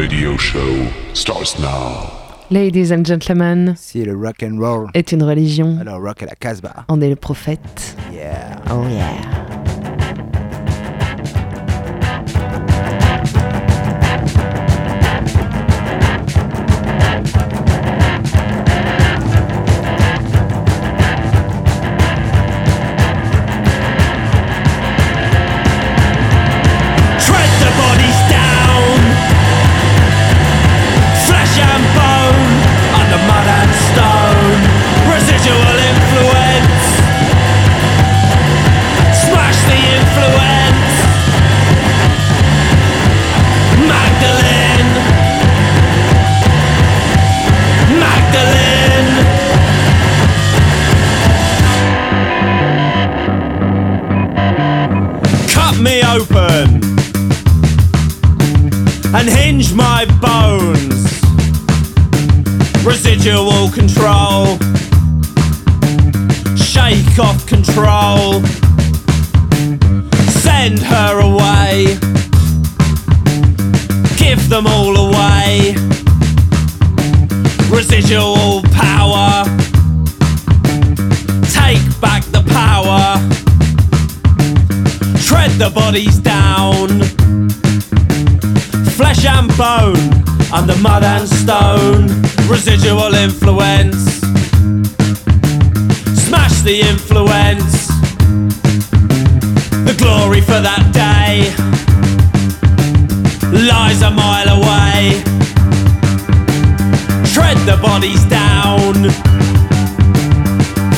radio show starts now. Ladies and gentlemen. Si le rock and roll est une religion. Alors rock à la Casbah. On est le prophète. Yeah. Oh yeah. influence. Smash the influence. The glory for that day lies a mile away. Tread the bodies down.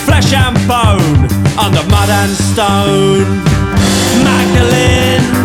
Flesh and bone under mud and stone. Magdalene.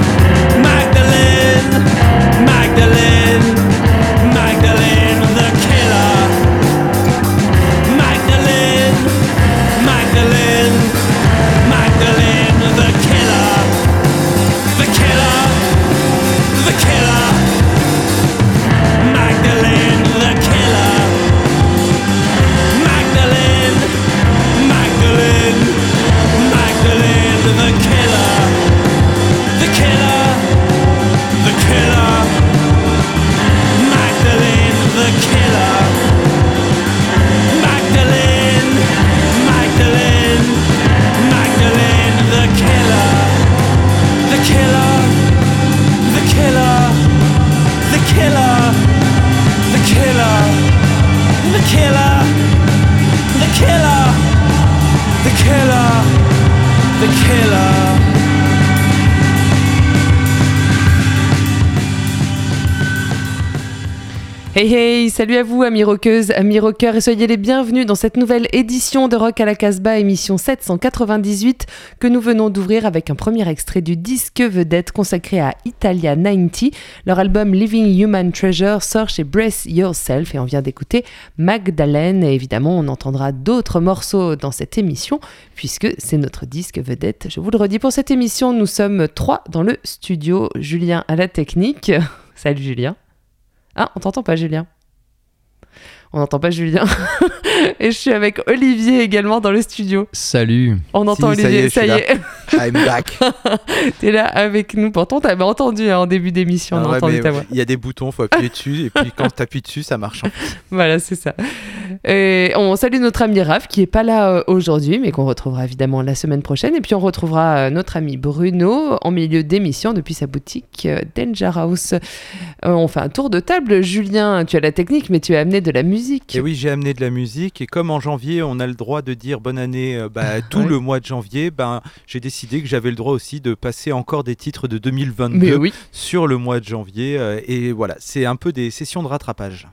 killer, the killer, the killer, the killer, the killer, the killer, the killer, the killer. Hey hey, salut à vous amis rockeuses, amis rockeurs et soyez les bienvenus dans cette nouvelle édition de Rock à la Casbah, émission 798 que nous venons d'ouvrir avec un premier extrait du disque vedette consacré à Italia 90. Leur album Living Human Treasure sort chez Brace Yourself et on vient d'écouter Magdalene et évidemment on entendra d'autres morceaux dans cette émission puisque c'est notre disque vedette. Je vous le redis pour cette émission, nous sommes trois dans le studio, Julien à la technique. Salut Julien. Ah, on t'entend pas, Julien. On n'entend pas Julien. et je suis avec Olivier également dans le studio. Salut. On entend Olivier, ça y est. I'm back. T'es là avec nous. Pourtant, t'avais entendu hein, en début d'émission, on a entendu ta voix. Il y a des boutons, faut appuyer dessus, et puis quand t'appuies dessus, ça marche. voilà, c'est ça. Et on salue notre ami Raph qui est pas là euh, aujourd'hui, mais qu'on retrouvera évidemment la semaine prochaine. Et puis on retrouvera euh, notre ami Bruno en milieu d'émission depuis sa boutique euh, Danger House. on fait un tour de table. Julien, tu as la technique, mais tu as amené de la musique. Et oui, j'ai amené de la musique. Et comme en janvier, on a le droit de dire bonne année bah, tout le mois de janvier, ben, j'ai décidé que j'avais le droit aussi de passer encore des titres de 2022 sur le mois de janvier. et voilà, c'est un peu des sessions de rattrapage.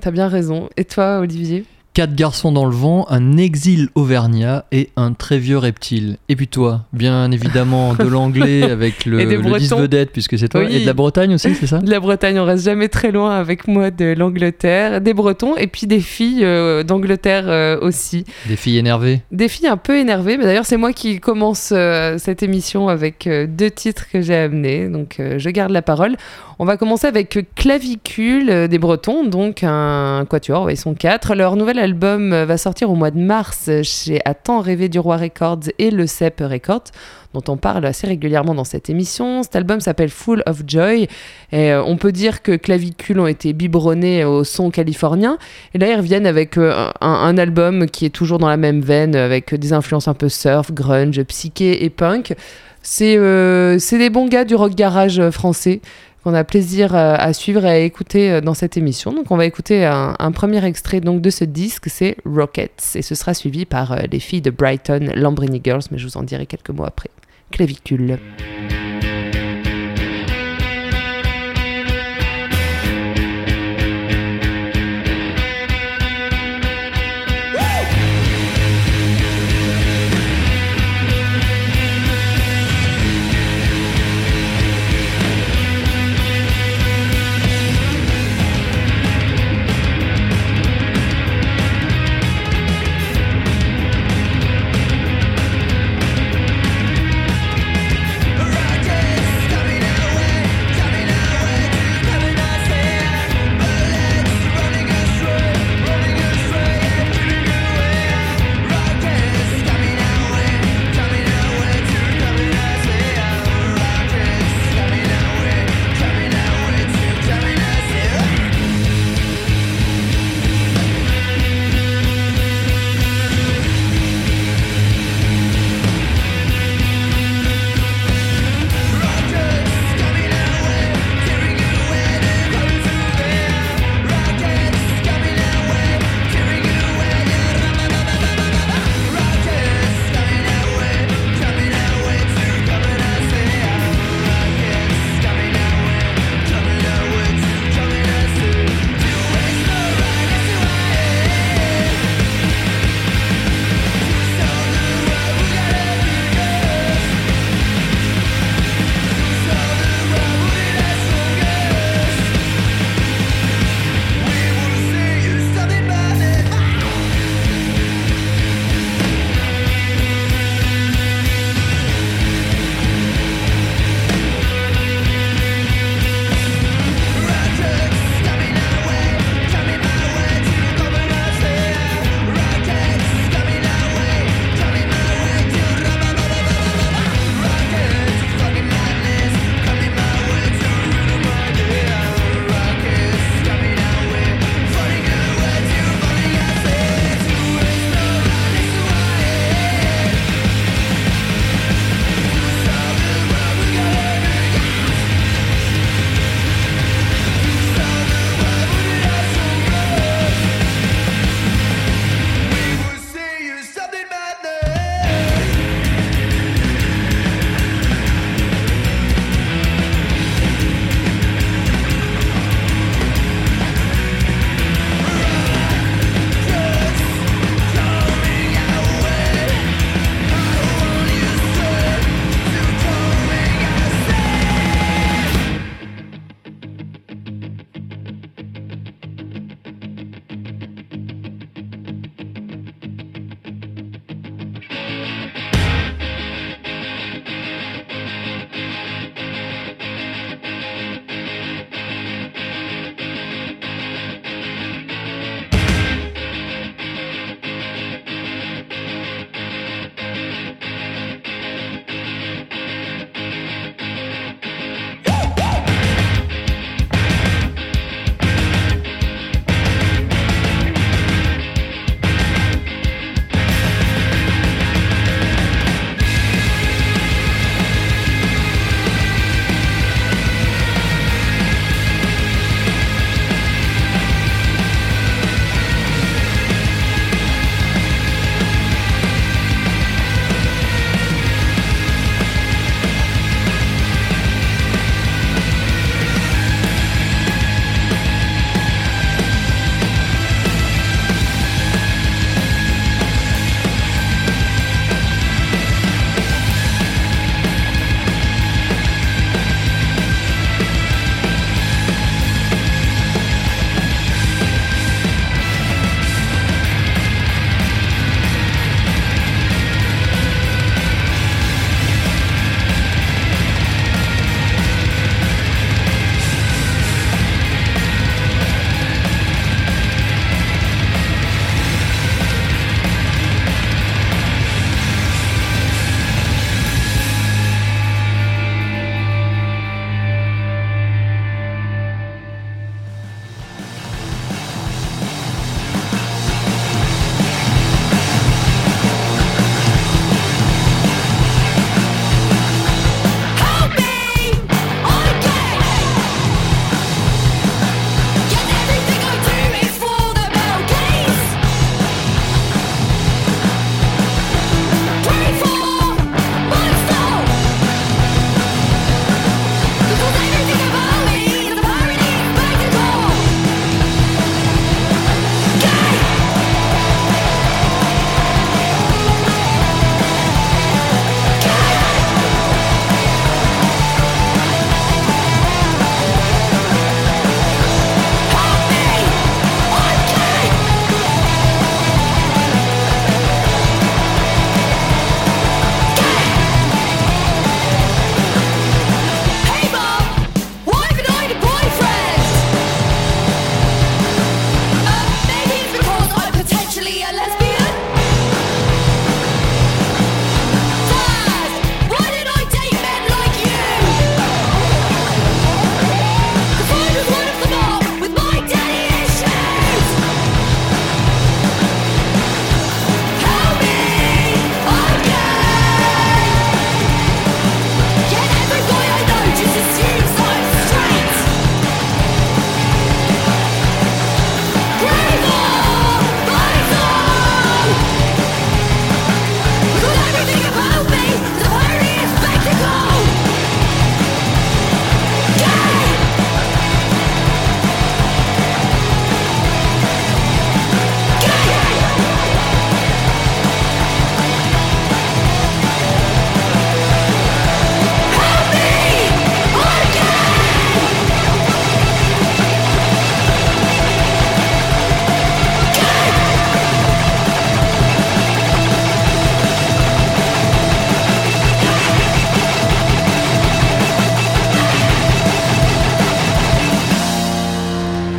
T'as bien raison. Et toi, Olivier? Quatre garçons dans le vent, un exil auvergnat et un très vieux reptile. Et puis toi, bien évidemment, de l'anglais avec le, le 10 vedette, puisque c'est toi. Et de la Bretagne aussi, c'est ça De la Bretagne, on reste jamais très loin avec moi de l'Angleterre, des Bretons et puis des filles euh, d'Angleterre euh, aussi. Des filles énervées Des filles un peu énervées, mais d'ailleurs c'est moi qui commence euh, cette émission avec deux titres que j'ai amenés, donc je garde la parole. On va commencer avec Clavicule des Bretons, donc un quatuor, ils sont quatre. Leur nouvel album va sortir au mois de mars chez A temps rêvé du roi Records et le CEP Records dont on parle assez régulièrement dans cette émission. Cet album s'appelle Full of Joy et euh, on peut dire que Clavicule ont été biberonnés au son californien et là ils reviennent avec euh, un, album qui est toujours dans la même veine avec des influences un peu surf, grunge, psyché et punk. C'est euh, des bons gars du rock garage français qu'on a plaisir euh, à suivre et à écouter euh, dans cette émission. Donc on va écouter un, premier extrait donc de ce disque, c'est Rockets, et ce sera suivi par euh, les filles de Brighton, Lambrini Girls, mais je vous en dirai quelques mots après. Clavicule.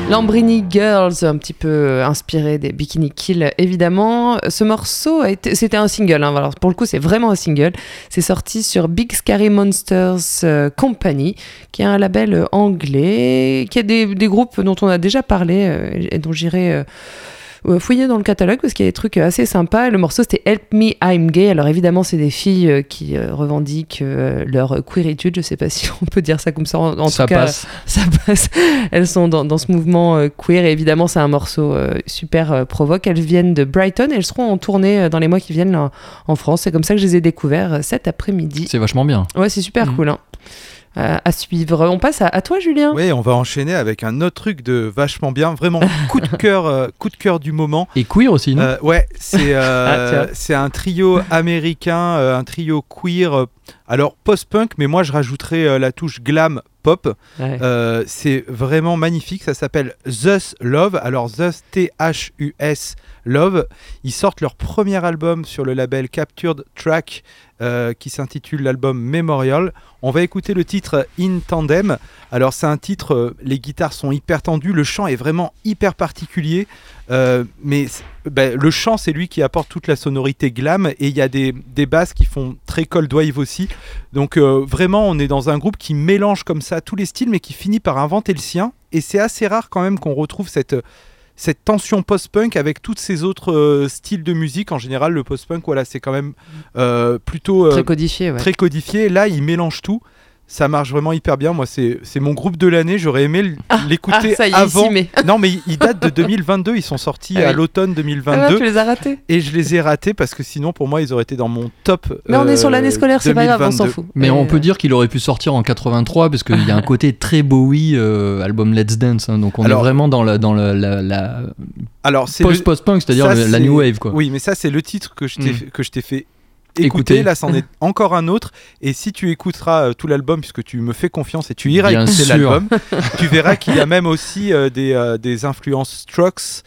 Lambrini Girls, un petit peu inspiré des Bikini Kill, évidemment. Ce morceau, c'était un single, hein. pour le coup, c'est vraiment un single. C'est sorti sur Big Scary Monsters euh, Company, qui est un label anglais, qui a des, des groupes dont on a déjà parlé euh, et dont j'irai euh, fouiller dans le catalogue parce qu'il y a des trucs assez sympas. Le morceau c'était Help Me I'm Gay. Alors évidemment, c'est des filles euh, qui euh, revendiquent leur queeritude. Je sais pas si on peut dire ça comme ça. En, ça tout passe. cas, ça passe. Elles sont dans, dans ce mouvement queer et évidemment, c'est un morceau super provoque. Elles viennent de Brighton et elles seront en tournée dans les mois qui viennent en, France. C'est comme ça que je les ai découverts cet après-midi. C'est vachement bien. Ouais, c'est super mmh. cool. Hein. Euh, à suivre. On passe à, toi, Julien. Oui, on va enchaîner avec un autre truc de vachement bien, vraiment coup de cœur, euh, coup de cœur du moment. Et queer aussi, non? Euh, Ouais, c'est ah, c'est un trio américain, un trio queer. alors post-punk, mais moi je rajouterais la touche glam pop. c'est vraiment magnifique. Ça s'appelle Thus Love. Alors Thus T-H-U-S Love. Ils sortent leur premier album sur le label Captured Track euh, qui s'intitule l'album Memorial. On va écouter le titre In Tandem. Alors c'est un titre, euh, les guitares sont hyper tendues, le chant est vraiment hyper particulier, euh, mais ben, le chant c'est lui qui apporte toute la sonorité glam et il y a des, des, basses qui font très cold wave aussi. Donc vraiment on est dans un groupe qui mélange comme ça tous les styles mais qui finit par inventer le sien et c'est assez rare quand même qu'on retrouve cette cette tension post-punk avec tous ces autres euh, styles de musique. En général, le post-punk, voilà, c'est quand même euh, plutôt euh, très codifié. Très codifié. Là, il mélange tout ça marche vraiment hyper bien. Moi, c'est mon groupe de l'année. J'aurais aimé ah, l'écouter ah, avant. mais... non, mais il date de 2022. Ils sont sortis ah à l'automne 2022. Ah tu les as ratés. Et je les ai ratés parce que sinon, pour moi, ils auraient été dans mon top. Mais on est sur l'année scolaire, c'est pas grave, on s'en fout. Mais on peut dire qu'il aurait pu sortir en 83 parce qu'il y a un côté très Bowie, euh, album Let's Dance. Hein. donc on est vraiment dans la, dans la, la, Alors, post-post-punk, c'est-à-dire la new wave. Quoi. Oui, mais ça, c'est le titre que je t'ai mm. fait écouter. Là, c'en est encore un autre. Et si tu écouteras euh, tout l'album, puisque tu me fais confiance et tu iras écouter l'album, tu verras qu'il y a même aussi euh, des, euh, des, influences Strokes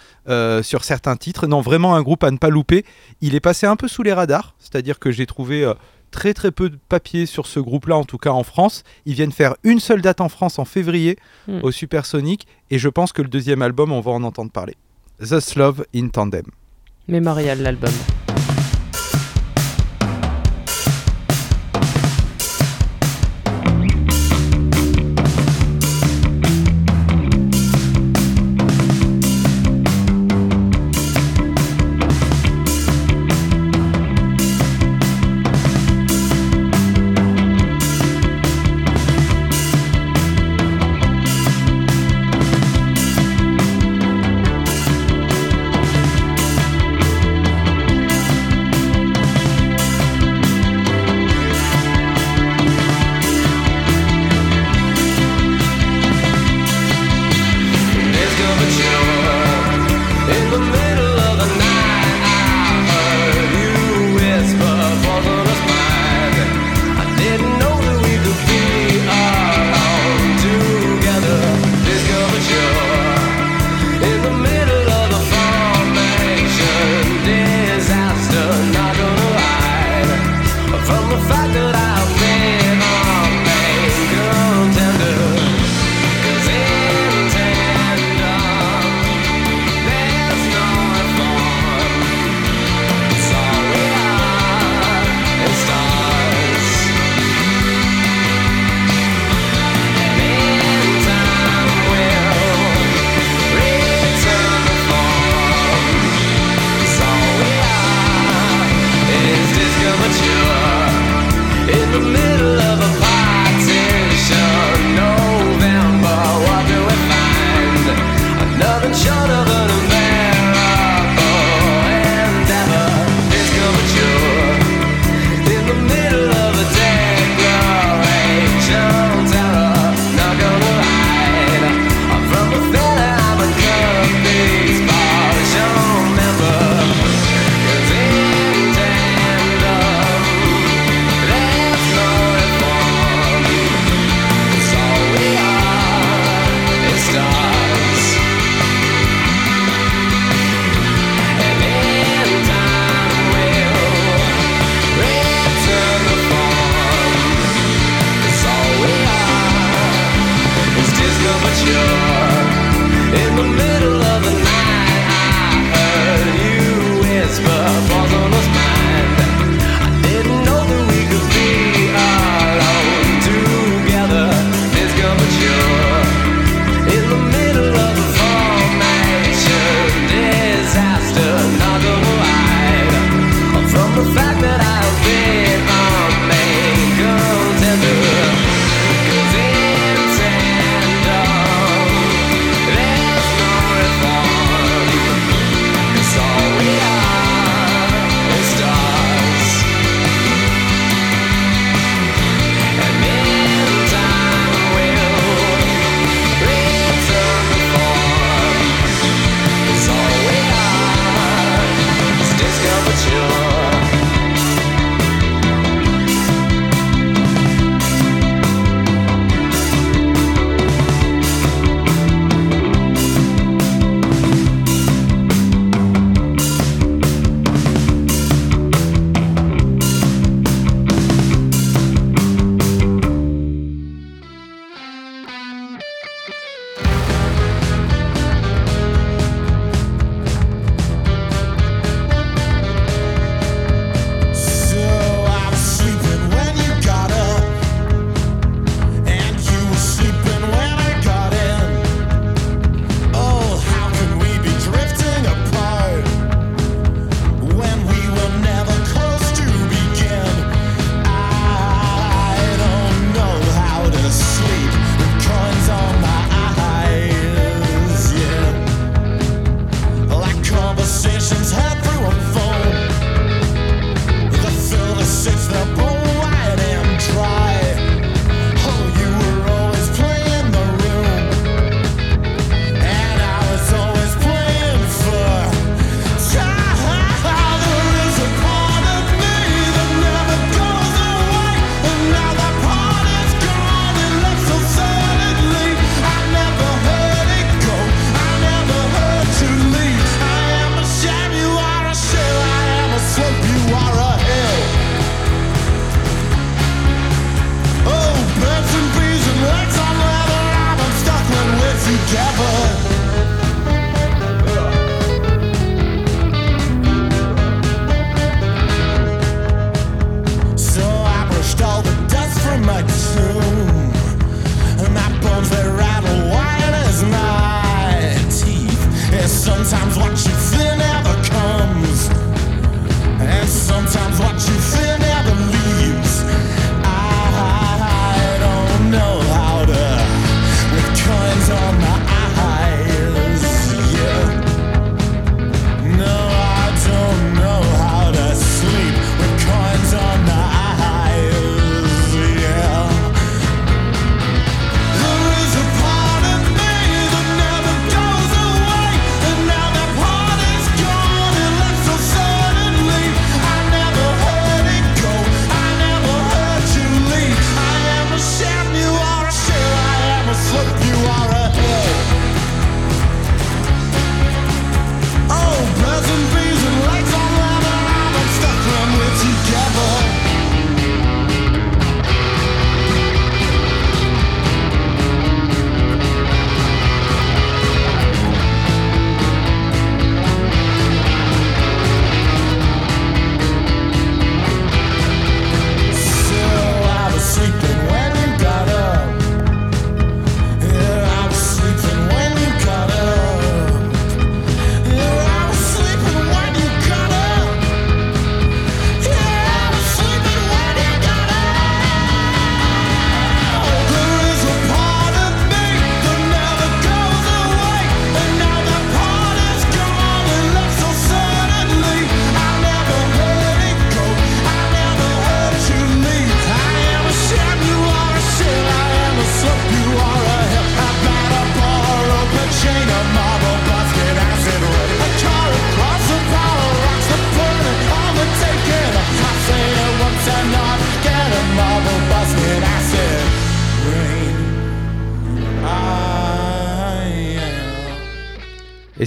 sur certains titres. Non, vraiment un groupe à ne pas louper. Il est passé un peu sous les radars, c'est-à-dire que j'ai trouvé très très peu de papier sur ce groupe-là, en tout cas en France. Ils viennent faire une seule date en France en février hmm. au Supersonic, et je pense que le deuxième album, on va en entendre parler. The Love in Tandem. Mémorial l'album.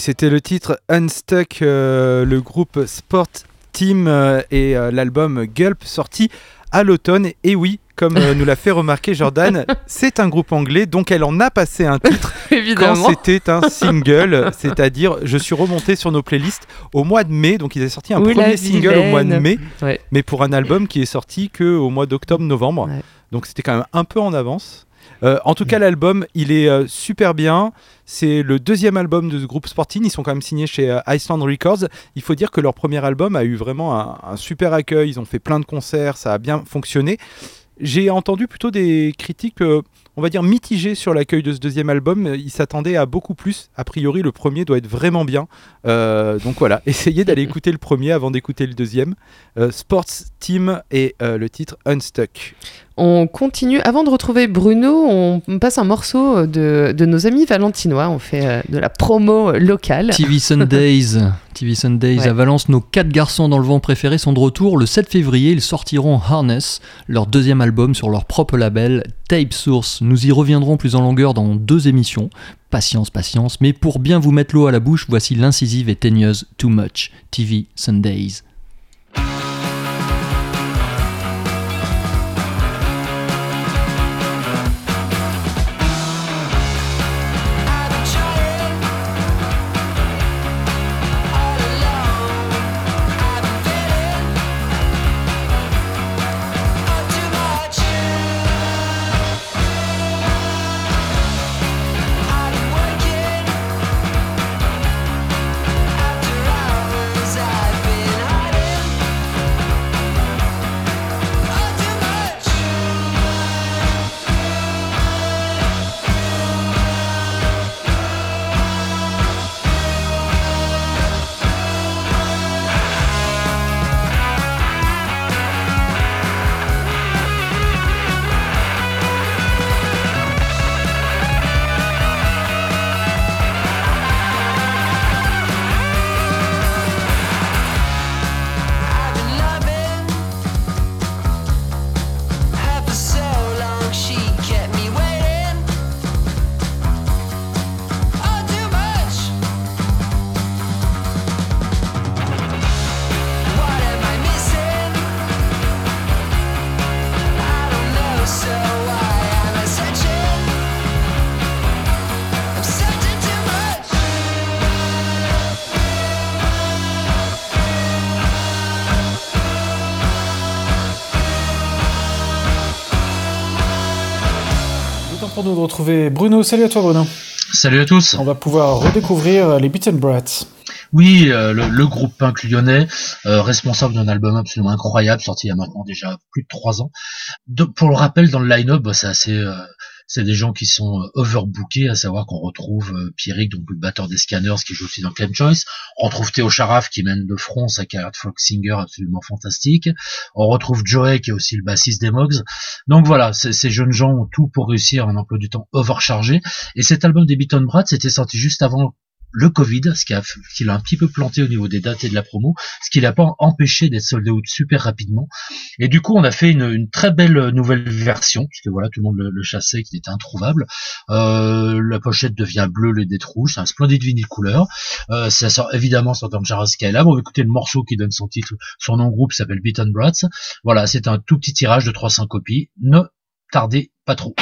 C'était le titre Unstuck, euh, le groupe Sport Team euh, et euh, l'album Gulp sorti à l'automne. Et oui, comme nous l'a fait remarquer Jordan, c'est un groupe anglais, donc elle en a passé un titre Évidemment. quand c'était un single, c'est-à-dire je suis remonté sur nos playlists au mois de mai, donc ils avaient sorti un premier single au mois de mai, mais pour un album qui est sorti que au mois d'octobre-novembre, donc c'était quand même un peu en avance. Euh, en tout cas, mm. l'album, il est euh, super bien. C'est le deuxième album de ce groupe Sporting. Ils sont quand même signés chez euh, Iceland Records. Il faut dire que leur premier album a eu vraiment un, super accueil. Ils ont fait plein de concerts, ça a bien fonctionné. J'ai entendu plutôt des critiques, on va dire, mitigées sur l'accueil de ce deuxième album. Ils s'attendaient à beaucoup plus. A priori, le premier doit être vraiment bien. donc voilà, essayez d'aller écouter le premier avant d'écouter le deuxième. Sports Team et le titre Unstuck. On continue. Avant de retrouver Bruno, on passe un morceau de, nos amis valentinois. On fait euh, de la promo locale. TV Sundays. TV Sundays à Valence. Nos quatre garçons dans le vent préférés sont de retour. Le 7 février, ils sortiront Harness, leur deuxième album sur leur propre label, Tape Source. Nous y reviendrons plus en longueur dans deux émissions. Patience, patience. Mais pour bien vous mettre l'eau à la bouche, voici l'incisive et teigneuse Too Much. TV Sundays. Pour nous de retrouver Bruno. Salut à toi Bruno. Salut à tous. On va pouvoir redécouvrir les Beaten Brats. Oui, euh, le, groupe punk lyonnais, euh, responsable d'un album absolument incroyable, sorti il y a maintenant déjà plus de trois ans. pour le rappel, dans le line-up, bah, c'est assez, euh, c'est des gens qui sont overbookés, à savoir qu'on retrouve Pierrick, donc le batteur des Scanners, qui joue aussi dans Clem Choice. On retrouve Théo Charaf, qui mène de front sa carrière de folk singer absolument fantastique. On retrouve Joey, qui est aussi le bassiste des Mogs. Donc voilà, ces jeunes gens ont tout pour réussir un emploi du temps overchargé. Et cet album des Beaton Brats c'était sorti juste avant le Covid, ce qui a, l'a un petit peu planté au niveau des dates et de la promo, ce qui l'a pas empêché d'être soldé out super rapidement. Et du coup, on a fait une, très belle nouvelle version, puisque voilà, tout le monde le, chassait, qu'il était introuvable. Euh, la pochette devient bleue, le dette rouge, c'est un splendide vinyle couleur. Euh, ça sort évidemment sur Dangerous Skylab. On va écouter le morceau qui donne son titre, son nom groupe s'appelle Beaten Brats. Voilà, c'est un tout petit tirage de 300 copies. Ne tardez pas trop.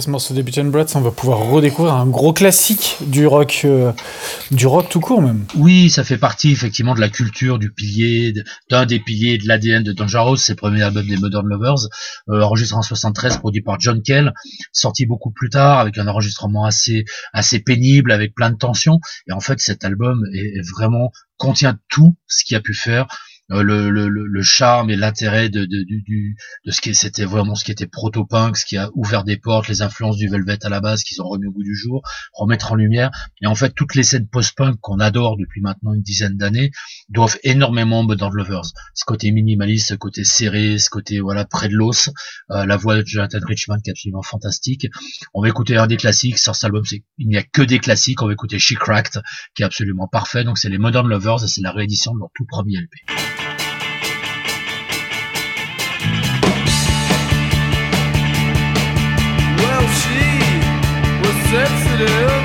Ce morceau de Beaten Brats, on va pouvoir redécouvrir un gros classique du rock, euh, du rock tout court même. Oui, ça fait partie effectivement de la culture, du pilier, d'un des piliers de l'ADN de Dangerous, c'est le premier album des Modern Lovers, euh, enregistré en 73, produit par John Kell, sorti beaucoup plus tard avec un enregistrement assez assez pénible, avec plein de tensions. Et en fait, cet album est vraiment contient tout ce qu'il a pu faire le, le, le, charme et l'intérêt de, de, de, ce qui c'était vraiment ce qui était proto-punk, ce qui a ouvert des portes, les influences du Velvet à la base qu'ils ont remis au goût du jour, remettre en lumière. Et en fait, toutes les scènes post-punk qu'on adore depuis maintenant une dizaine d'années doivent énormément dans Lovers. Ce côté minimaliste, ce côté serré, ce côté voilà près de l'os, euh, la voix de Jonathan Richman qui est absolument fantastique. On va écouter un des classiques sur cet album, il n'y a que des classiques. On va écouter She Cracked qui est absolument parfait. Donc c'est les Modern Lovers et c'est la réédition de leur tout premier LP. do.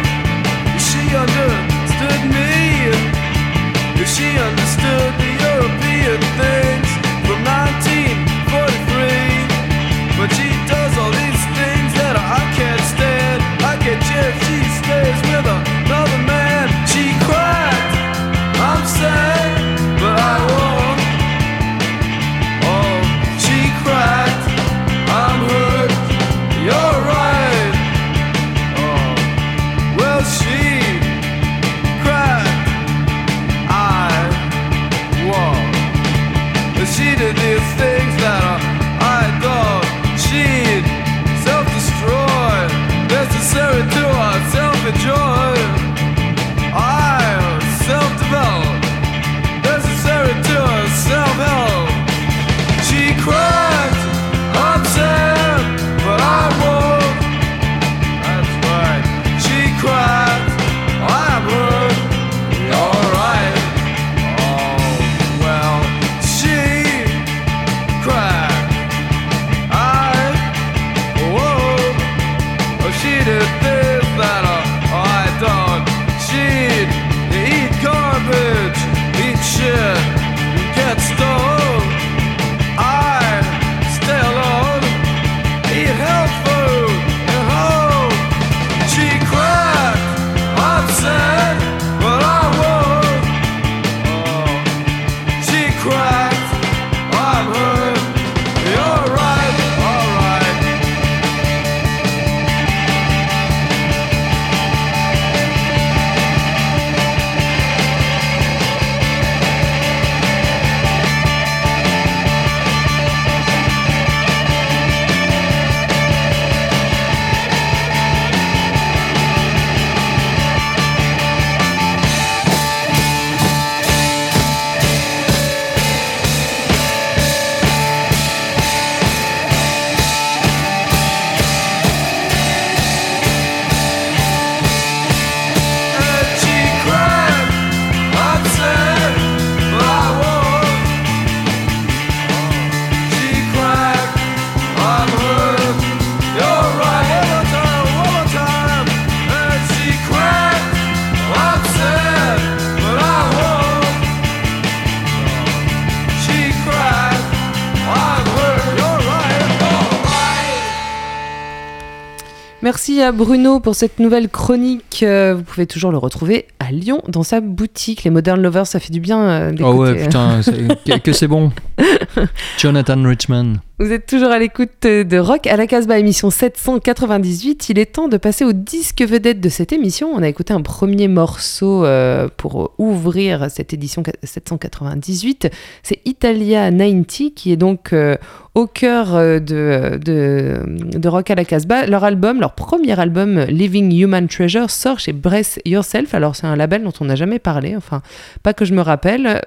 Merci à Bruno pour cette nouvelle chronique. Euh, vous pouvez toujours le retrouver à Lyon dans sa boutique. Les Modern Lovers, ça fait du bien euh. Oh ouais, putain, que c'est bon. Jonathan Richman. Vous êtes toujours à l'écoute de Rock à la Casbah, émission 798. Il est temps de passer au disque vedette de cette émission. On a écouté un premier morceau euh, pour ouvrir cette édition 798. C'est Italia 90 qui est donc euh, au cœur euh, de, de, Rock à la Casbah. Leur album, leur premier album, Living Human Treasure, sort chez Bress Yourself. Alors c'est un label dont on n'a jamais parlé, enfin pas que je me rappelle.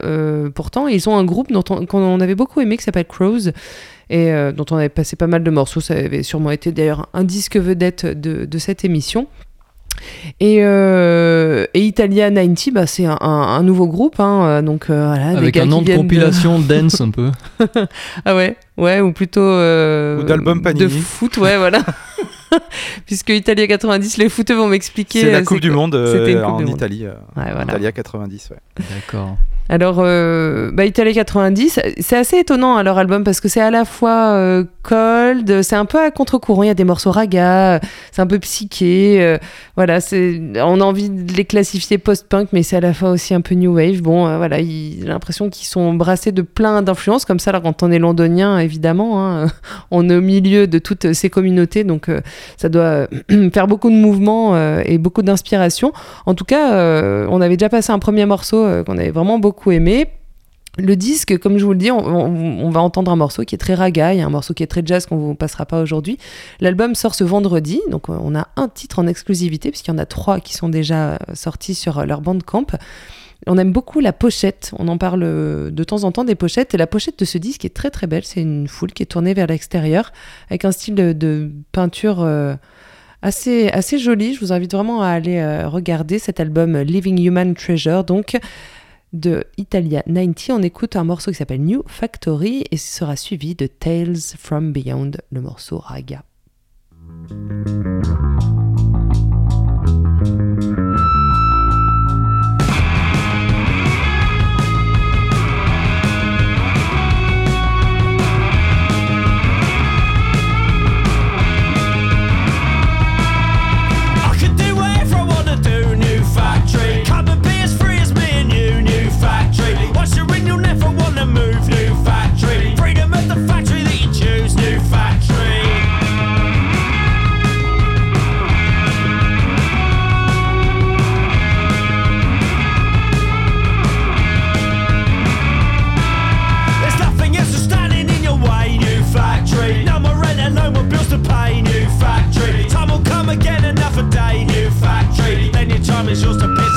pourtant, ils ont un groupe on, avait beaucoup aimé qui s'appelle Crows et euh, dont on avait passé pas mal de morceaux. Ça avait sûrement été d'ailleurs un disque vedette de, cette émission. Et, euh, Italia 90, bah, c'est un, nouveau groupe, hein, euh, donc voilà. Avec un nom de compilation dance un peu. ah ouais, ouais, ou plutôt. ou d'album Panini. De foot, ouais, voilà. Puisque Italia 90, les footeux vont m'expliquer. C'est la Coupe du Monde en Italie. Italia 90, ouais. D'accord. Alors, euh, bah, Italie 90, c'est assez étonnant hein, leur album parce que c'est à la fois euh, cold, c'est un peu à contre-courant. Il y a des morceaux raga, c'est un peu psyché. Euh, on a envie de les classifier post-punk, mais c'est à la fois aussi un peu new wave. Bon, euh, voilà, j'ai l'impression qu'ils sont brassés de plein d'influences comme ça. Alors, quand on est londonien, évidemment, hein, on est au milieu de toutes ces communautés, donc ça doit faire beaucoup de mouvements et beaucoup d'inspiration. En tout cas, on avait déjà passé un premier morceau qu'on avait vraiment beaucoup aimé. Le disque, comme je vous le dis, on, va entendre un morceau qui est très ragaille, un morceau qui est très jazz qu'on ne vous passera pas aujourd'hui. L'album sort ce vendredi, donc euh, on a un titre en exclusivité, puisqu'il y en a trois qui sont déjà euh, sortis sur euh, leur bandcamp. On aime beaucoup la pochette, on en parle de temps en temps des pochettes, et la pochette de ce disque est très très belle, c'est une foule qui est tournée vers l'extérieur, avec un style de, peinture... assez, assez joli. Je vous invite vraiment à aller regarder cet album Living Human Treasure. Donc, de Italia 90, on écoute un morceau qui s'appelle New Factory et sera suivi de Tales from Beyond, le morceau Raga. time is yours to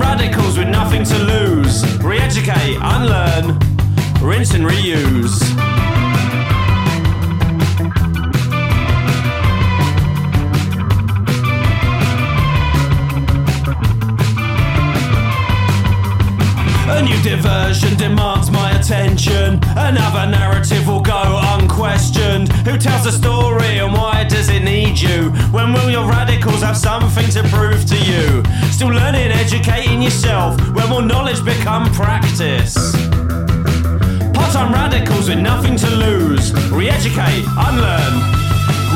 Radicals with nothing to lose. Re-educate, unlearn, rinse and reuse. New diversion demands my attention. Another narrative will go unquestioned. Who tells the story and why does it need you? When will your radicals have something to prove to you? Still learning, educating yourself. When will knowledge become practice? Part-time radicals with nothing to lose. Re-educate, unlearn,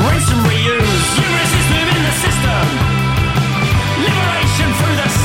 rinse and reuse. You resist within the system. Liberation through the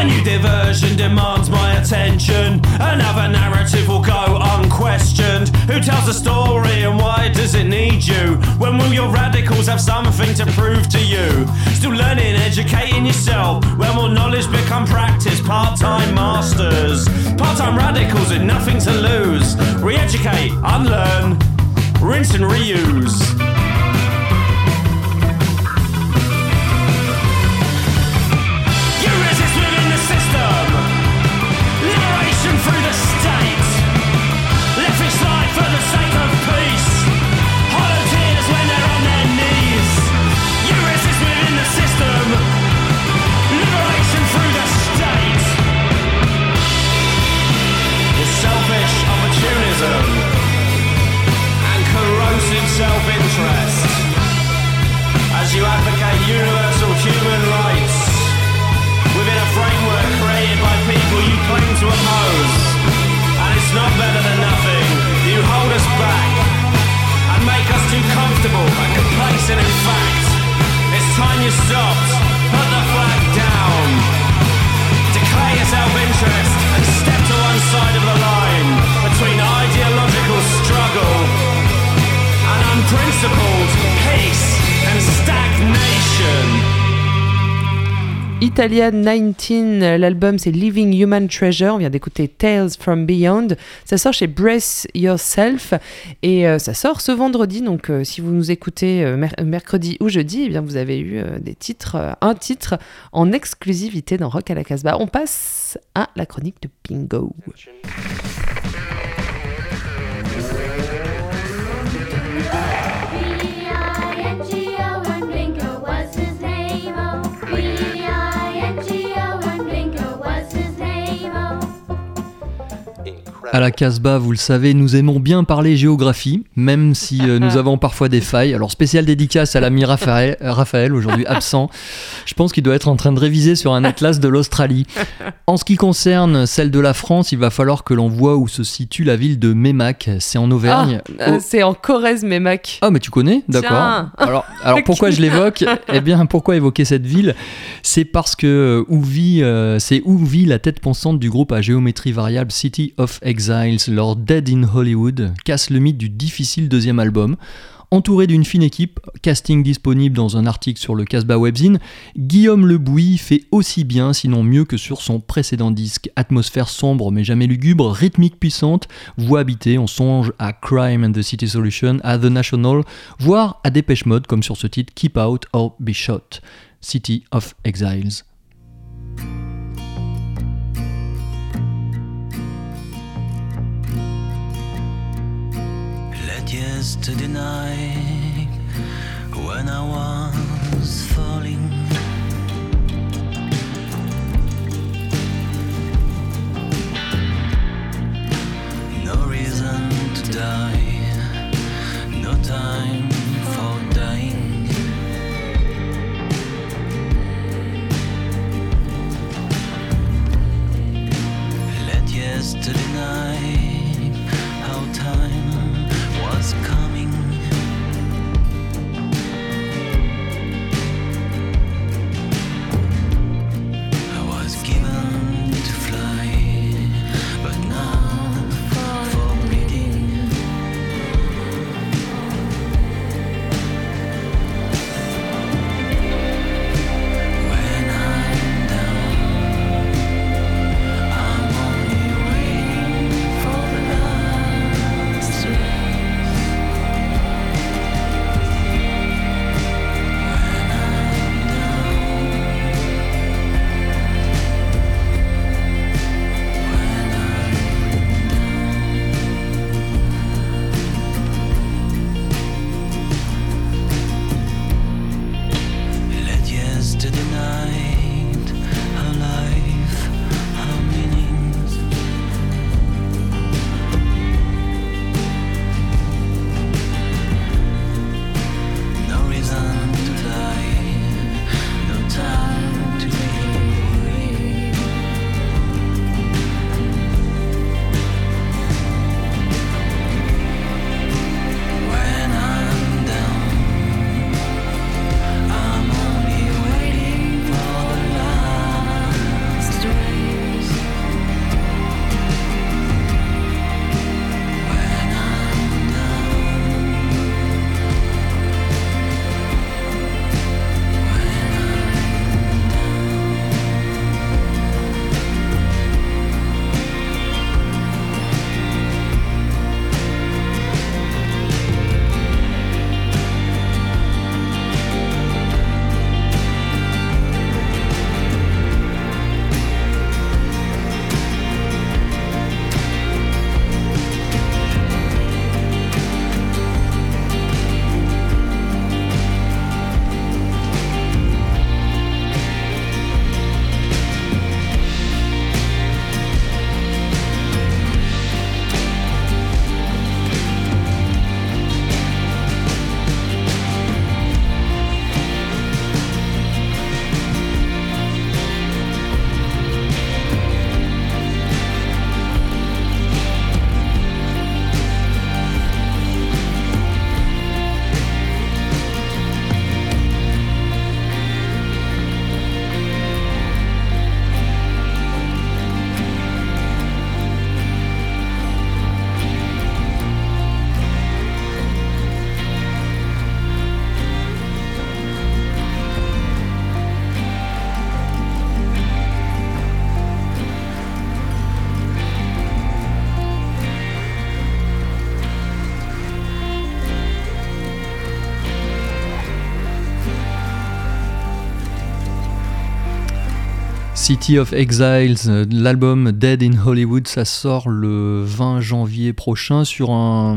A new diversion demands my attention. Another narrative will go unquestioned. Who tells the story and why does it need you? When will your radicals have something to prove to you? Still learning, educating yourself. When will knowledge become practice? Part time masters. Part time radicals with nothing to lose. Re educate, unlearn, rinse and reuse. Italian 19, l'album c'est Living Human Treasure, on vient d'écouter Tales from Beyond, ça sort chez Brace Yourself et euh, ça sort ce vendredi, donc euh, si vous nous écoutez euh, mer- mercredi ou jeudi, eh bien vous avez eu des titres, un titre en exclusivité dans Rock à la Casbah. On passe à la chronique de. B-I-N-G-O À la Casbah, vous le savez, nous aimons bien parler géographie, même si euh, nous avons parfois des failles. Alors, spécial dédicace à l'ami Raphaël, Raphaël aujourd'hui absent. Je pense qu'il doit être en train de réviser sur un atlas de l'Australie. En ce qui concerne celle de la France, il va falloir que l'on voit où se situe la ville de Mémac. C'est en Auvergne. Ah, euh, Au- c'est en Corrèze, Mémac. Ah, mais tu connais D'accord. Alors, alors pourquoi je l'évoque Eh bien, pourquoi évoquer cette ville? C'est parce que euh, où vit, c'est où vit la tête pensante du groupe à géométrie variable City of Exiles, leur Dead in Hollywood, casse le mythe du difficile deuxième album. Entouré d'une fine équipe, casting disponible dans un article sur le Casbah Webzine, Guillaume Le Bouilly fait aussi bien, sinon mieux que sur son précédent disque. Atmosphère sombre mais jamais lugubre, rythmique puissante, voix habitée, on songe à Crime and the City Solution, à The National, voire à Dépêche Mode comme sur ce titre Keep Out or Be Shot, City of Exiles. Let yesterday night, when I was falling, no reason to die, no time for dying. Let yesterday night. has come. City of Exiles, euh, l'album Dead in Hollywood, ça sort le 20 janvier prochain sur un,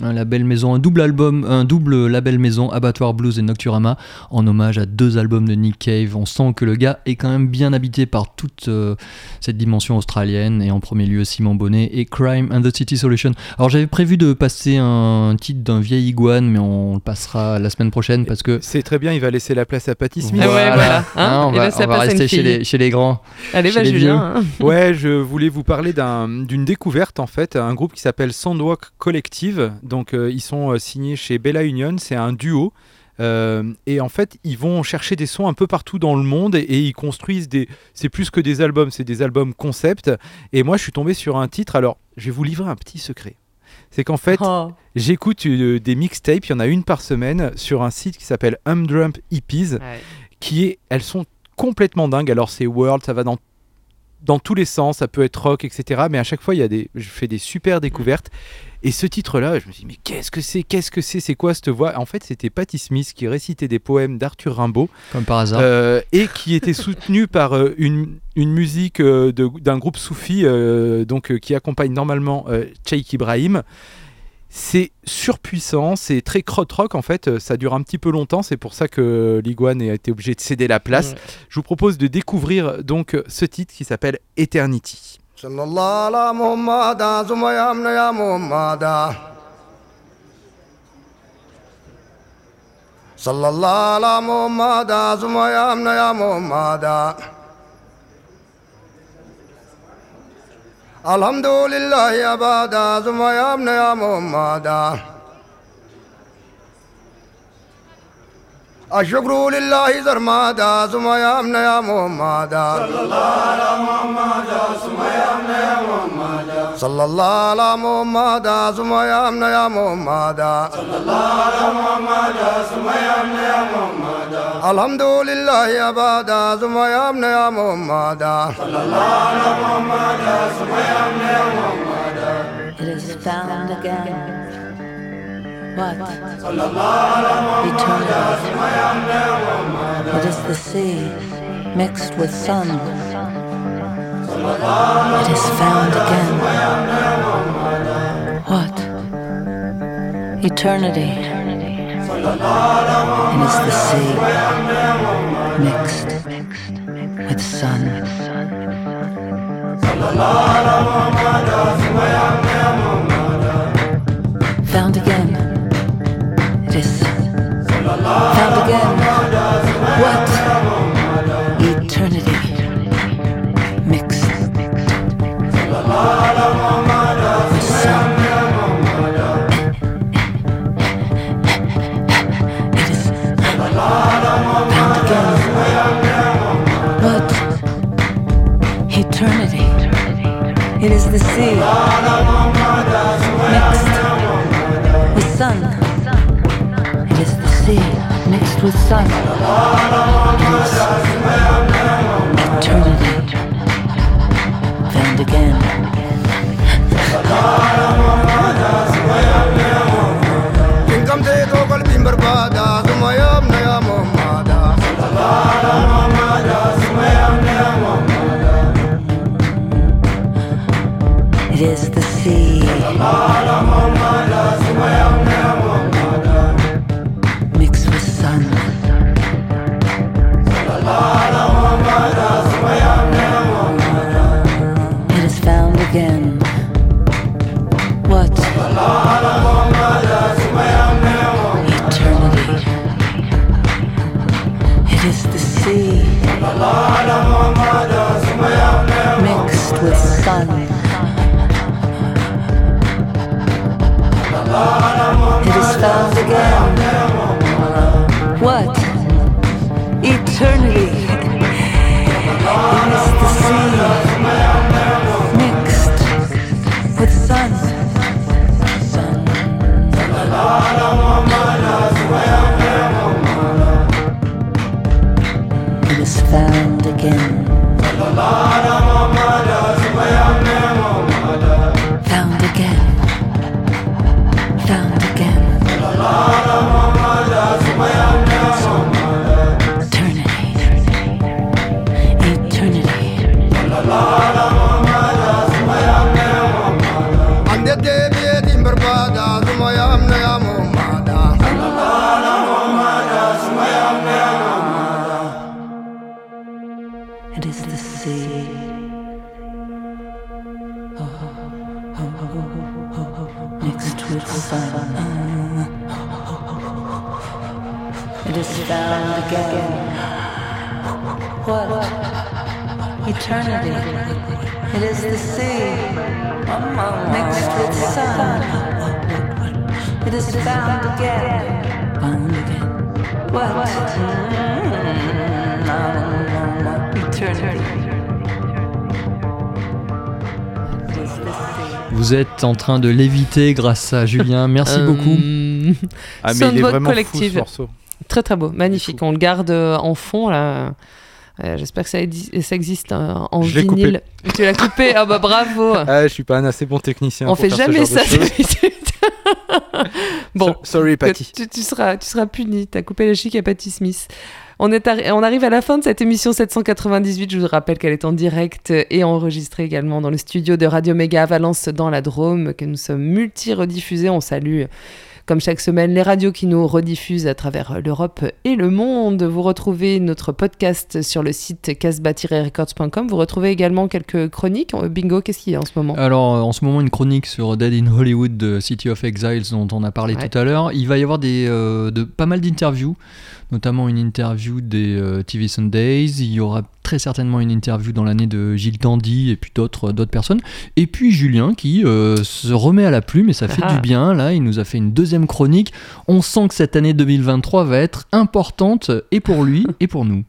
label maison, un double album, un double label maison, Abattoir Blues et Nocturama, en hommage à deux albums de Nick Cave. On sent que le gars est quand même bien habité par toute euh, cette dimension australienne et en premier lieu Simon Bonnet et Crime and the City Solution. Alors j'avais prévu de passer un titre d'un vieil iguane, mais on le passera la semaine prochaine parce que c'est très bien. Il va laisser la place à Patty Smith. Voilà. Hein, on va, on va rester chez les, chez les grands. Allez, va Julien. Hein. ouais, je voulais vous parler d'une découverte en fait, un groupe qui s'appelle Sandwalk Collective. Donc euh, ils sont euh, signés chez Bella Union, c'est un duo. Euh, et en fait, ils vont chercher des sons un peu partout dans le monde et, ils construisent des. C'est plus que des albums, c'est des albums concept. Et moi, je suis tombé sur un titre. Alors, je vais vous livrer un petit secret. C'est qu'en fait, oh. j'écoute des mixtapes. Il y en a une par semaine sur un site qui s'appelle Humdrump EPs. Qui est, elles sont complètement dingue. Alors c'est world, ça va dans dans tous les sens, ça peut être rock, etc. Mais à chaque fois, il y a des, je fais des super découvertes. Et ce titre-là, je me dis, mais qu'est-ce que c'est Qu'est-ce que c'est C'est quoi cette voix? En fait, c'était Patti Smith qui récitait des poèmes d'Arthur Rimbaud. Comme par hasard. Euh, et qui était soutenu par euh, une, une, musique euh, d'un groupe soufi donc, qui accompagne normalement Cheikh Ibrahim. C'est surpuissant, c'est très crotte-rock en fait, euh, ça dure un petit peu longtemps, c'est pour ça que l'Iguane a été obligé de céder la place. Je vous propose de découvrir donc ce titre qui s'appelle Eternity. الحمد لله يا بادا ثم يا ابن يا محمد الشكر لله زرمادا ثم يا ابن يا محمد صلى الله على محمد ثم يا ابن يا محمد صلى الله على محمد ثم يا ابن يا محمد صلى الله على محمد ثم يا ابن يا محمد الحمد لله يا بادا ثم يا ابن يا محمد صلى الله على محمد ثم يا ابن يا محمد It is found again What? Eternity. What is the sea mixed with sun? It is found again. What? Eternity. It is the sea mixed with sun. Found again. What? Eternity. Mixed. Again. What? Eternity. It is the sea. Sun. Eternity found again. stars again. What? Eternally? It's the sea. En train de l'éviter grâce à Julien. Merci Euh, beaucoup. Ah, mais il est Soundboard fou collective. ce morceau. Très très beau, magnifique. On le garde euh, en fond là. Euh, J'espère que ça, existe euh, en Je vinyle. Tu l'as coupé Ah bah bravo Ah, je suis pas un assez bon technicien. On pour fait faire ce jamais genre ça bon, So- sorry, Patty. tu, tu seras, tu seras puni. T'as coupé la chic à Patty Smith. On, arrive à la fin de cette émission 798. Je vous rappelle qu'elle est en direct et enregistrée également dans le studio de Radio Méga à Valence dans la Drôme, que nous sommes multi-rediffusés. On salue, comme chaque semaine, les radios qui nous rediffusent à travers l'Europe et le monde. Vous retrouvez notre podcast sur le site casbah-records.com. Vous retrouvez également quelques chroniques. Euh, Bingo, qu'est-ce qu'il y a en ce moment? Alors, euh, en ce moment, une chronique sur Dead in Hollywood de City of Exiles dont on a parlé Ouais. tout à l'heure. Il va y avoir des, euh, de, pas mal d'interviews, notamment une interview des euh, TV Sundays. Il y aura très certainement une interview dans l'année de Gilles Tandy et puis d'autres d'autres personnes. Et puis Julien qui euh, se remet à la plume et ça fait Ah. du bien. Là, il nous a fait une deuxième chronique. On sent que cette année 2023 va être importante et pour lui et pour nous.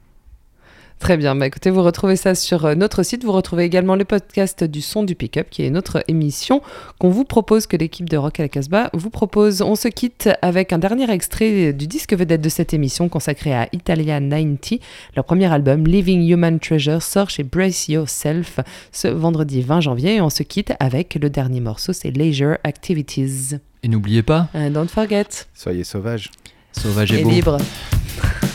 Très bien, bah écoutez, vous retrouvez ça sur euh, notre site. Vous retrouvez également le podcast du son du pick-up, qui est notre émission qu'on vous propose, que l'équipe de Rock à la Casbah vous propose. On se quitte avec un dernier extrait du disque vedette de cette émission consacré à Italia 90. Leur premier album, Living Human Treasure, sort chez Brace Yourself ce vendredi 20 janvier. Et on se quitte avec le dernier morceau, c'est Leisure Activities. Et n'oubliez pas, And don't forget, Soyez sauvages. sauvage et et beau. libre.